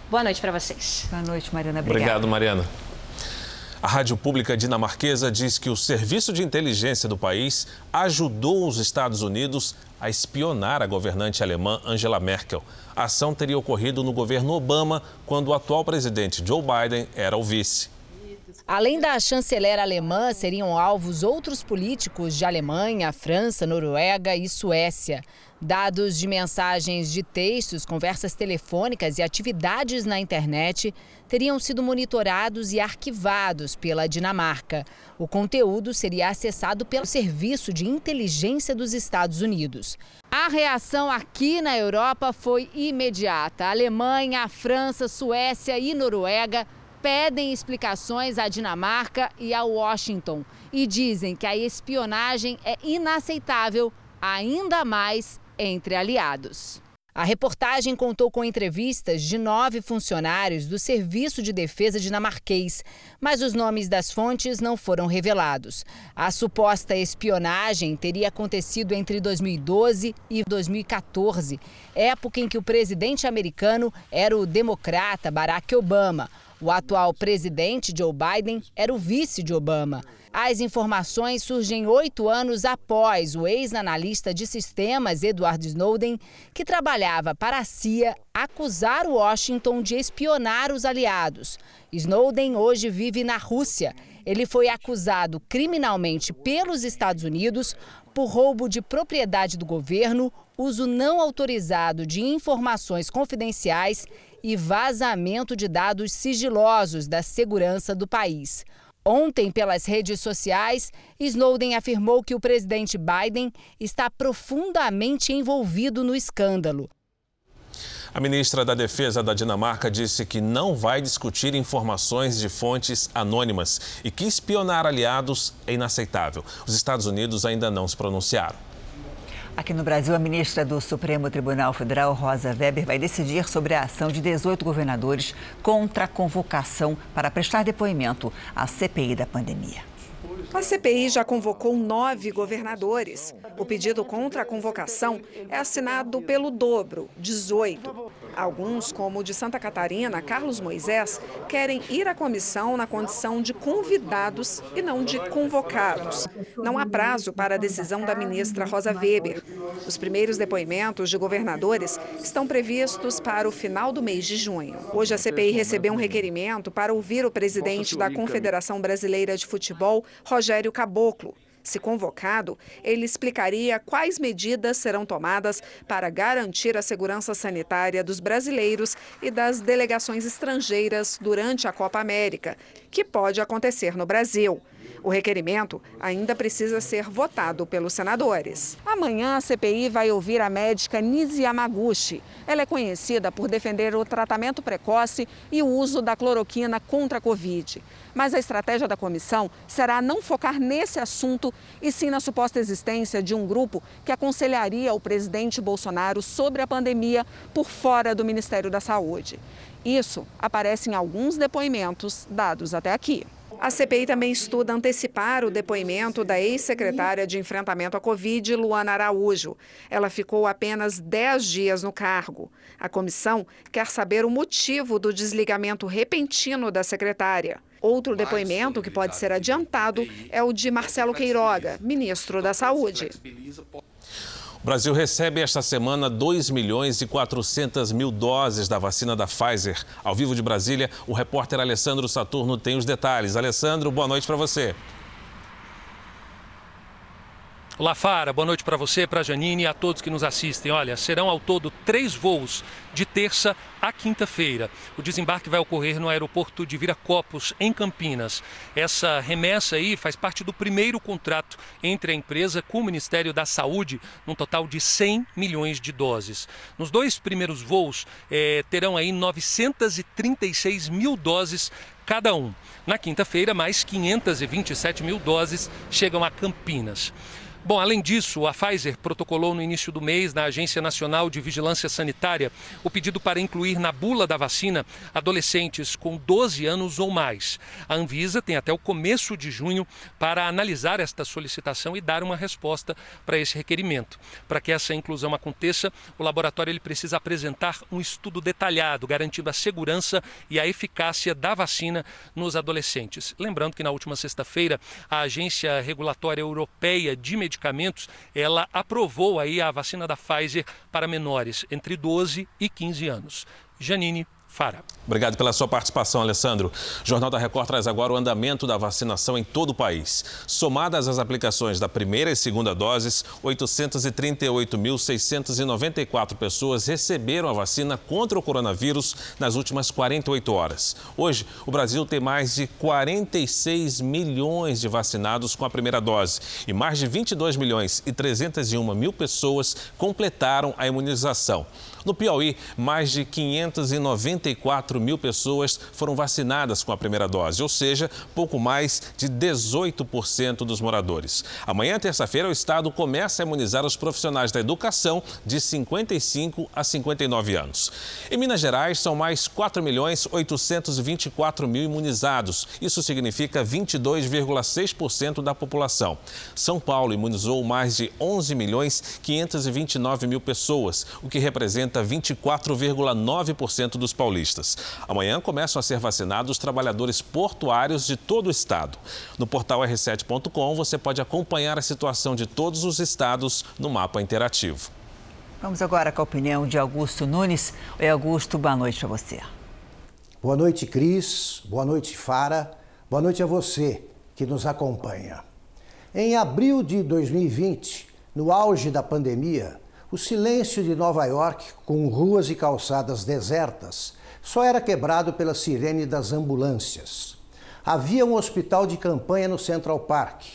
Boa noite para vocês. Boa noite, Mariana. Obrigada. Obrigado, Mariana. A rádio pública dinamarquesa diz que o serviço de inteligência do país ajudou os Estados Unidos a espionar a governante alemã Angela Merkel. A ação teria ocorrido no governo Obama, quando o atual presidente Joe Biden era o vice. Além da chanceler alemã, seriam alvos outros políticos de Alemanha, França, Noruega e Suécia. Dados de mensagens de textos, conversas telefônicas e atividades na internet teriam sido monitorados e arquivados pela Dinamarca. O conteúdo seria acessado pelo Serviço de Inteligência dos Estados Unidos. A reação aqui na Europa foi imediata. A Alemanha, a França, Suécia e Noruega pedem explicações à Dinamarca e a Washington e dizem que a espionagem é inaceitável, ainda mais entre aliados. A reportagem contou com entrevistas de nove funcionários do Serviço de Defesa dinamarquês, mas os nomes das fontes não foram revelados. A suposta espionagem teria acontecido entre 2012 e 2014, época em que o presidente americano era o democrata Barack Obama. O atual presidente Joe Biden era o vice de Obama. As informações surgem oito anos após o ex-analista de sistemas Edward Snowden, que trabalhava para a CIA, acusar Washington de espionar os aliados. Snowden hoje vive na Rússia. Ele foi acusado criminalmente pelos Estados Unidos por roubo de propriedade do governo, uso não autorizado de informações confidenciais e vazamento de dados sigilosos da segurança do país. Ontem, pelas redes sociais, Snowden afirmou que o presidente Biden está profundamente envolvido no escândalo. A ministra da Defesa da Dinamarca disse que não vai discutir informações de fontes anônimas e que espionar aliados é inaceitável. Os Estados Unidos ainda não se pronunciaram. Aqui no Brasil, a ministra do Supremo Tribunal Federal, Rosa Weber, vai decidir sobre a ação de 18 governadores contra a convocação para prestar depoimento à CPI da pandemia. A CPI já convocou nove governadores. O pedido contra a convocação é assinado pelo dobro, 18. Alguns, como o de Santa Catarina, Carlos Moisés, querem ir à comissão na condição de convidados e não de convocados. Não há prazo para a decisão da ministra Rosa Weber. Os primeiros depoimentos de governadores estão previstos para o final do mês de junho. Hoje a CPI recebeu um requerimento para ouvir o presidente da Confederação Brasileira de Futebol, Rogério Caboclo. Se convocado, ele explicaria quais medidas serão tomadas para garantir a segurança sanitária dos brasileiros e das delegações estrangeiras durante a Copa América, que pode acontecer no Brasil. O requerimento ainda precisa ser votado pelos senadores. Amanhã a CPI vai ouvir a médica Nisi Yamaguchi. Ela é conhecida por defender o tratamento precoce e o uso da cloroquina contra a Covid. Mas a estratégia da comissão será não focar nesse assunto e sim na suposta existência de um grupo que aconselharia o presidente Bolsonaro sobre a pandemia por fora do Ministério da Saúde. Isso aparece em alguns depoimentos dados até aqui. A CPI também estuda antecipar o depoimento da ex-secretária de enfrentamento à Covid, Luana Araújo. Ela ficou apenas 10 dias no cargo. A comissão quer saber o motivo do desligamento repentino da secretária. Outro depoimento que pode ser adiantado é o de Marcelo Queiroga, ministro da Saúde. Brasil recebe esta semana 2 milhões e 400 mil doses da vacina da Pfizer. Ao vivo de Brasília, o repórter Alessandro Saturno tem os detalhes. Alessandro, boa noite para você. Olá, Fara. Boa noite para você, para Janine e a todos que nos assistem. Olha, serão ao todo três voos de terça a quinta-feira. O desembarque vai ocorrer no aeroporto de Viracopos, em Campinas. Essa remessa aí faz parte do primeiro contrato entre a empresa com o Ministério da Saúde, num total de 100 milhões de doses. Nos dois primeiros voos, eh, terão aí 936 mil doses cada um. Na quinta-feira, mais 527 mil doses chegam a Campinas. Bom, além disso, a Pfizer protocolou no início do mês na Agência Nacional de Vigilância Sanitária o pedido para incluir na bula da vacina adolescentes com 12 anos ou mais. A Anvisa tem até o começo de junho para analisar esta solicitação e dar uma resposta para esse requerimento. Para que essa inclusão aconteça, o laboratório ele precisa apresentar um estudo detalhado, garantindo a segurança e a eficácia da vacina nos adolescentes. Lembrando que na última sexta-feira, a Agência Regulatória Europeia de Medicamentos medicamentos, ela aprovou aí a vacina da Pfizer para menores entre 12 e 15 anos. Janine Fara. Obrigado pela sua participação, Alessandro. O Jornal da Record traz agora o andamento da vacinação em todo o país. Somadas as aplicações da primeira e segunda doses, 838.694 pessoas receberam a vacina contra o coronavírus nas últimas 48 horas. Hoje, o Brasil tem mais de 46 milhões de vacinados com a primeira dose e mais de 22 milhões e 301 mil pessoas completaram a imunização. No Piauí, mais de 594 mil pessoas foram vacinadas com a primeira dose, ou seja, pouco mais de 18% dos moradores. Amanhã, terça-feira, o estado começa a imunizar os profissionais da educação de 55 a 59 anos. Em Minas Gerais, são mais 4 milhões 824 mil imunizados. Isso significa 22,6% da população. São Paulo imunizou mais de 11 milhões 529 mil pessoas, o que representa 24,9% dos paulistas. Amanhã começam a ser vacinados os trabalhadores portuários de todo o estado. No portal r7.com você pode acompanhar a situação de todos os estados no mapa interativo. Vamos agora com a opinião de Augusto Nunes. Oi, Augusto, boa noite para você. Boa noite, Cris. Boa noite, Fara. Boa noite a você que nos acompanha. Em abril de 2020, no auge da pandemia, o silêncio de Nova York, com ruas e calçadas desertas, só era quebrado pela sirene das ambulâncias. Havia um hospital de campanha no Central Park.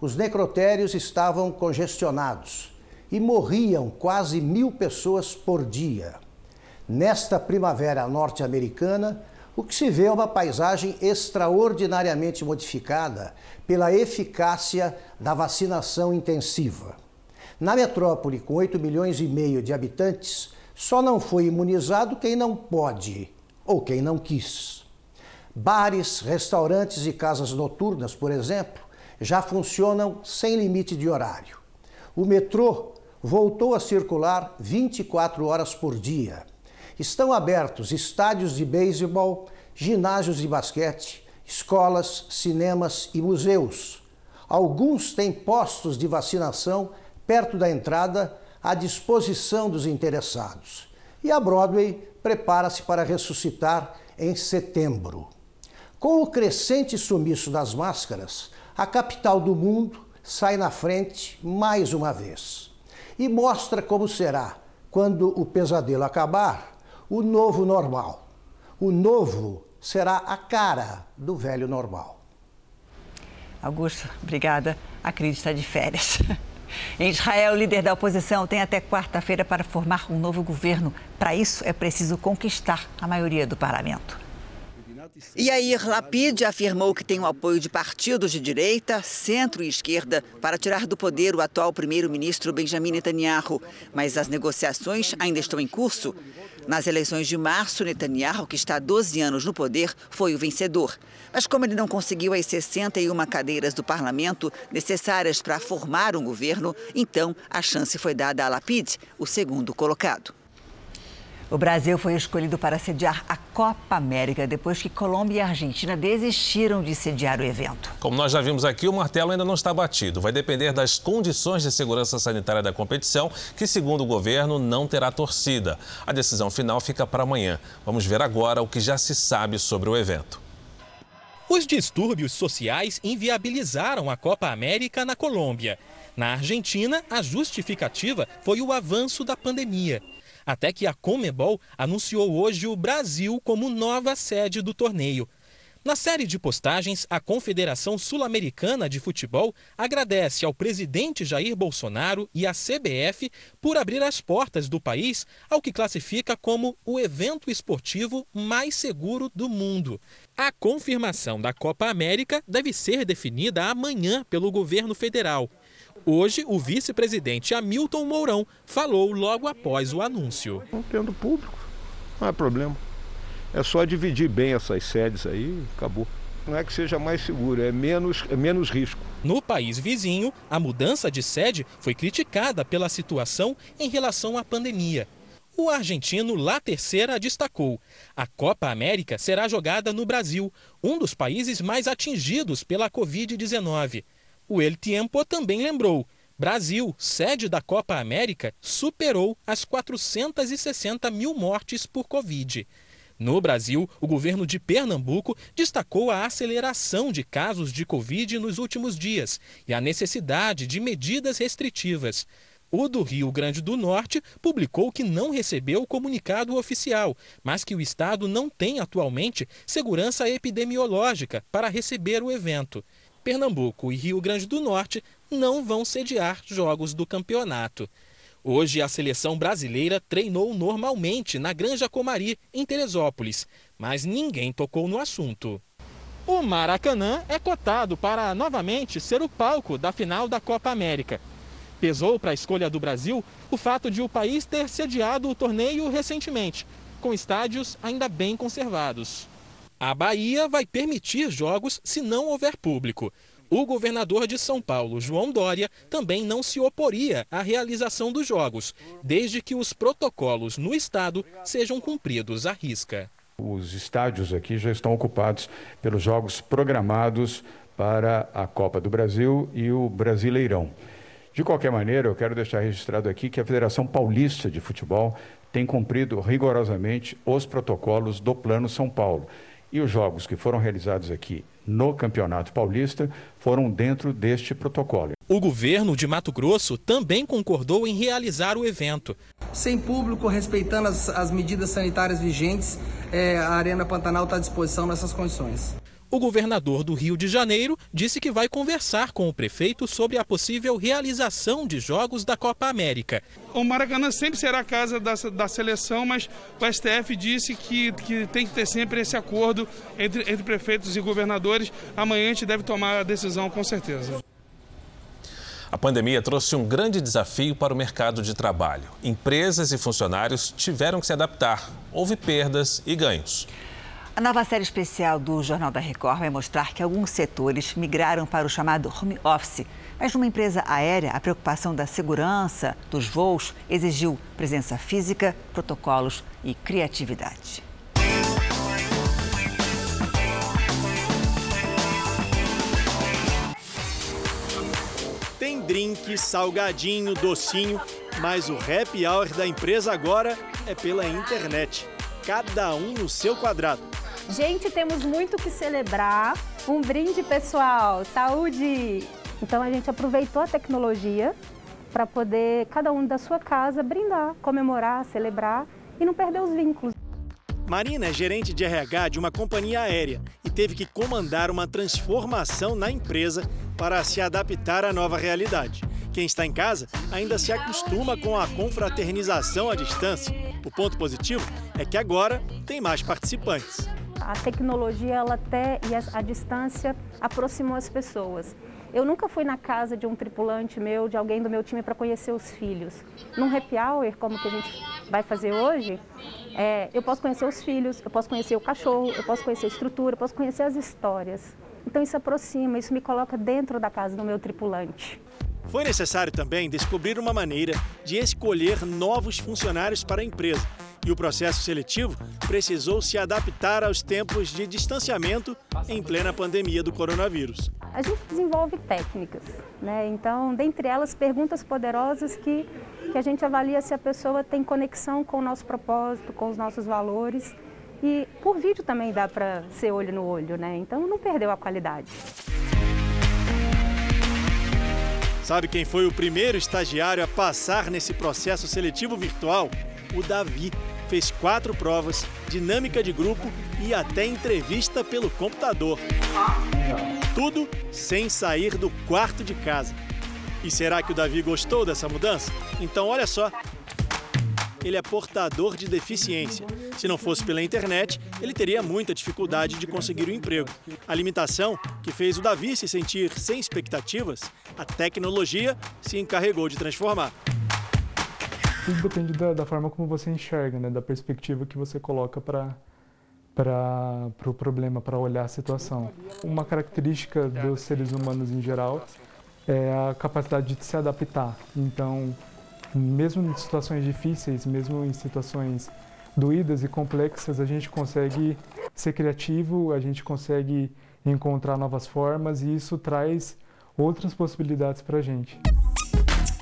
Os necrotérios estavam congestionados e morriam quase mil pessoas por dia. Nesta primavera norte-americana, o que se vê é uma paisagem extraordinariamente modificada pela eficácia da vacinação intensiva. Na metrópole, com 8 milhões e meio de habitantes, só não foi imunizado quem não pode ou quem não quis. Bares, restaurantes e casas noturnas, por exemplo, já funcionam sem limite de horário. O metrô voltou a circular 24 horas por dia. Estão abertos estádios de beisebol, ginásios de basquete, escolas, cinemas e museus. Alguns têm postos de vacinação perto da entrada à disposição dos interessados. E a Broadway prepara-se para ressuscitar em setembro. Com o crescente sumiço das máscaras, a capital do mundo sai na frente mais uma vez e mostra como será, quando o pesadelo acabar, o novo normal. O novo será a cara do velho normal. Augusto, obrigada. A Cris está de férias. (laughs) Em Israel, o líder da oposição tem até quarta-feira para formar um novo governo. Para isso, é preciso conquistar a maioria do parlamento. Yair Lapid afirmou que tem o apoio de partidos de direita, centro e esquerda para tirar do poder o atual primeiro-ministro Benjamin Netanyahu. Mas as negociações ainda estão em curso. Nas eleições de março, Netanyahu, que está há 12 anos no poder, foi o vencedor. Mas como ele não conseguiu as 61 cadeiras do parlamento necessárias para formar um governo, então a chance foi dada a Lapid, o segundo colocado. O Brasil foi escolhido para sediar a Copa América depois que Colômbia e Argentina desistiram de sediar o evento. Como nós já vimos aqui, o martelo ainda não está batido. Vai depender das condições de segurança sanitária da competição, que, segundo o governo, não terá torcida. A decisão final fica para amanhã. Vamos ver agora o que já se sabe sobre o evento. Os distúrbios sociais inviabilizaram a Copa América na Colômbia. Na Argentina, a justificativa foi o avanço da pandemia até que a Comebol anunciou hoje o Brasil como nova sede do torneio. Na série de postagens, a Confederação Sul-Americana de Futebol agradece ao presidente Jair Bolsonaro e à CBF por abrir as portas do país ao que classifica como o evento esportivo mais seguro do mundo. A confirmação da Copa América deve ser definida amanhã pelo governo federal. Hoje, o vice-presidente Hamilton Mourão falou logo após o anúncio. Tendo público, não é problema. É só dividir bem essas sedes aí, acabou. Não é que seja mais seguro, é menos, é menos risco. No país vizinho, a mudança de sede foi criticada pela situação em relação à pandemia. O argentino La Terceira destacou: a Copa América será jogada no Brasil, um dos países mais atingidos pela Covid-19. O El Tiempo também lembrou. Brasil, sede da Copa América, superou as 460 mil mortes por Covid. No Brasil, o governo de Pernambuco destacou a aceleração de casos de Covid nos últimos dias e a necessidade de medidas restritivas. O do Rio Grande do Norte publicou que não recebeu o comunicado oficial, mas que o estado não tem atualmente segurança epidemiológica para receber o evento. Pernambuco e Rio Grande do Norte não vão sediar jogos do campeonato. Hoje, a seleção brasileira treinou normalmente na Granja Comari, em Teresópolis, mas ninguém tocou no assunto. O Maracanã é cotado para novamente ser o palco da final da Copa América. Pesou para a escolha do Brasil o fato de o país ter sediado o torneio recentemente, com estádios ainda bem conservados. A Bahia vai permitir jogos se não houver público. O governador de São Paulo, João Dória, também não se oporia à realização dos jogos, desde que os protocolos no estado sejam cumpridos à risca. Os estádios aqui já estão ocupados pelos jogos programados para a Copa do Brasil e o Brasileirão. De qualquer maneira, eu quero deixar registrado aqui que a Federação Paulista de Futebol tem cumprido rigorosamente os protocolos do Plano São Paulo. E os jogos que foram realizados aqui no Campeonato Paulista foram dentro deste protocolo. O governo de Mato Grosso também concordou em realizar o evento. Sem público, respeitando as, as medidas sanitárias vigentes, é, a Arena Pantanal está à disposição nessas condições. O governador do Rio de Janeiro disse que vai conversar com o prefeito sobre a possível realização de jogos da Copa América. O Maracanã sempre será a casa da, da seleção, mas o STF disse que, que tem que ter sempre esse acordo entre, entre prefeitos e governadores. Amanhã a gente deve tomar a decisão, com certeza. A pandemia trouxe um grande desafio para o mercado de trabalho. Empresas e funcionários tiveram que se adaptar. Houve perdas e ganhos. A nova série especial do Jornal da Record vai mostrar que alguns setores migraram para o chamado home office. Mas numa empresa aérea, a preocupação da segurança dos voos exigiu presença física, protocolos e criatividade. Tem drink, salgadinho, docinho, mas o happy hour da empresa agora é pela internet. Cada um no seu quadrado. Gente, temos muito que celebrar. Um brinde, pessoal. Saúde! Então a gente aproveitou a tecnologia para poder, cada um da sua casa, brindar, comemorar, celebrar e não perder os vínculos. Marina é gerente de RH de uma companhia aérea e teve que comandar uma transformação na empresa para se adaptar à nova realidade. Quem está em casa ainda se acostuma com a confraternização à distância. O ponto positivo é que agora tem mais participantes. A tecnologia ela até e a, a distância aproximou as pessoas. Eu nunca fui na casa de um tripulante meu, de alguém do meu time para conhecer os filhos. Num happy hour, como que a gente vai fazer hoje, é, eu posso conhecer os filhos, eu posso conhecer o cachorro, eu posso conhecer a estrutura, eu posso conhecer as histórias. Então isso aproxima, isso me coloca dentro da casa do meu tripulante. Foi necessário também descobrir uma maneira de escolher novos funcionários para a empresa e o processo seletivo precisou se adaptar aos tempos de distanciamento em plena pandemia do coronavírus. A gente desenvolve técnicas, né? Então, dentre elas, perguntas poderosas que, que a gente avalia se a pessoa tem conexão com o nosso propósito, com os nossos valores. E por vídeo também dá para ser olho no olho, né? Então não perdeu a qualidade. Sabe quem foi o primeiro estagiário a passar nesse processo seletivo virtual? O Davi fez quatro provas, dinâmica de grupo e até entrevista pelo computador. Tudo sem sair do quarto de casa. E será que o Davi gostou dessa mudança? Então, olha só. Ele é portador de deficiência. Se não fosse pela internet, ele teria muita dificuldade de conseguir o um emprego. A limitação que fez o Davi se sentir sem expectativas, a tecnologia se encarregou de transformar. Tudo depende da, da forma como você enxerga, né? da perspectiva que você coloca para para o pro problema, para olhar a situação. Uma característica dos seres humanos em geral é a capacidade de se adaptar. Então, mesmo em situações difíceis, mesmo em situações doídas e complexas, a gente consegue ser criativo, a gente consegue encontrar novas formas e isso traz outras possibilidades para a gente.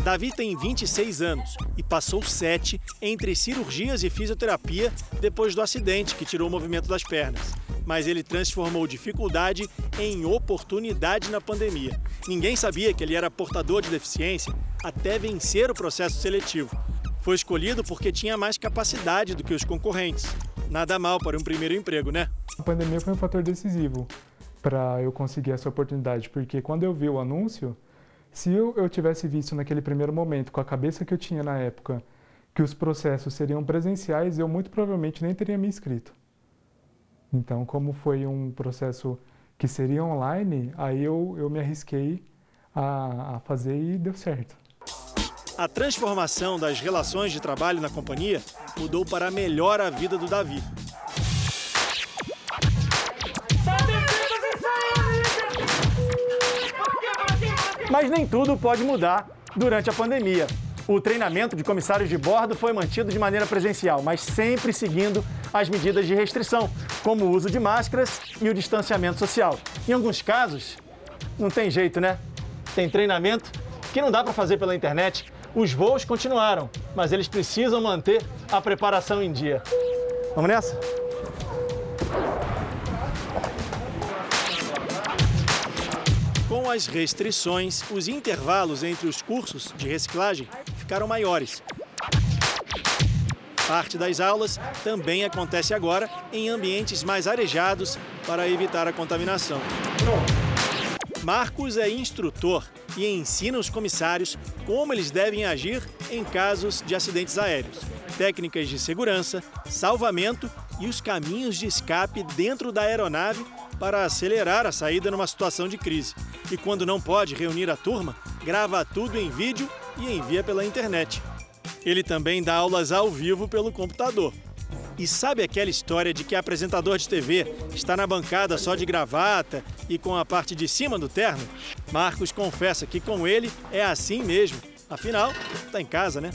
Davi tem 26 anos e passou sete entre cirurgias e fisioterapia depois do acidente que tirou o movimento das pernas. Mas ele transformou dificuldade em oportunidade na pandemia. Ninguém sabia que ele era portador de deficiência até vencer o processo seletivo. Foi escolhido porque tinha mais capacidade do que os concorrentes. Nada mal para um primeiro emprego, né? A pandemia foi um fator decisivo para eu conseguir essa oportunidade, porque quando eu vi o anúncio, Se eu, eu tivesse visto naquele primeiro momento, com a cabeça que eu tinha na época, que os processos seriam presenciais, eu muito provavelmente nem teria me inscrito. Então, como foi um processo que seria online, aí eu, eu me arrisquei a, a fazer e deu certo. A transformação das relações de trabalho na companhia mudou para melhor a vida do Davi. Mas nem tudo pode mudar durante a pandemia. O treinamento de comissários de bordo foi mantido de maneira presencial, mas sempre seguindo as medidas de restrição, como o uso de máscaras e o distanciamento social. Em alguns casos, não tem jeito, né? Tem treinamento que não dá para fazer pela internet. Os voos continuaram, mas eles precisam manter a preparação em dia. Vamos nessa? Com as restrições, os intervalos entre os cursos de reciclagem ficaram maiores. Parte das aulas também acontece agora em ambientes mais arejados para evitar a contaminação. Marcos é instrutor e ensina os comissários como eles devem agir em casos de acidentes aéreos, técnicas de segurança, salvamento e os caminhos de escape dentro da aeronave para acelerar a saída numa situação de crise. E quando não pode reunir a turma, grava tudo em vídeo e envia pela internet. Ele também dá aulas ao vivo pelo computador. E sabe aquela história de que apresentador de TV está na bancada só de gravata e com a parte de cima do terno? Marcos confessa que com ele é assim mesmo. Afinal, está em casa, né?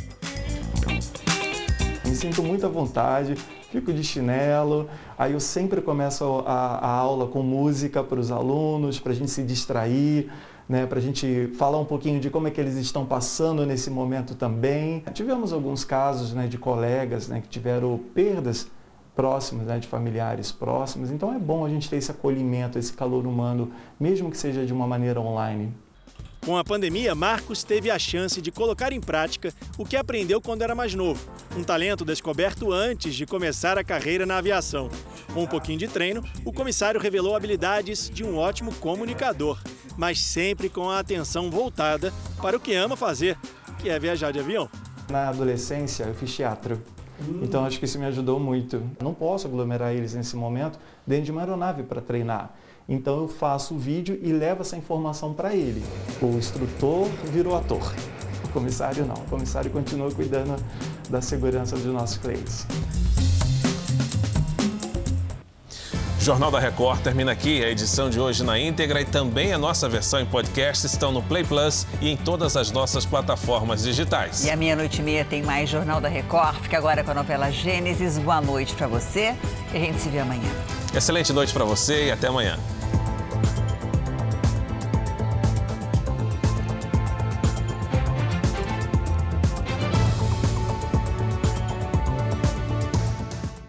Me sinto muito à vontade, fico de chinelo. Aí eu sempre começo a, a aula com música para os alunos, para a gente se distrair né, para a gente falar um pouquinho de como é que eles estão passando nesse momento também. Tivemos alguns casos né, de colegas né, que tiveram perdas próximas, né, de familiares próximos, então é bom a gente ter esse acolhimento, esse calor humano, mesmo que seja de uma maneira online. Com a pandemia, Marcos teve a chance de colocar em prática o que aprendeu quando era mais novo, um talento descoberto antes de começar a carreira na aviação. Com um pouquinho de treino, o comissário revelou habilidades de um ótimo comunicador, mas sempre com a atenção voltada para o que ama fazer, que é viajar de avião. Na adolescência, eu fiz teatro. Então acho que isso me ajudou muito. Não posso aglomerar eles nesse momento dentro de uma aeronave para treinar. Então eu faço o vídeo e levo essa informação para ele. O instrutor virou ator. O comissário não. O comissário continua cuidando da segurança dos nossos clientes. Jornal da Record termina aqui. A edição de hoje na íntegra e também a nossa versão em podcast estão no Play Plus e em todas as nossas plataformas digitais. E à meia-noite e meia tem mais Jornal da Record. Fica agora com a novela Gênesis. Boa noite para você e a gente se vê amanhã. Excelente noite para você e até amanhã.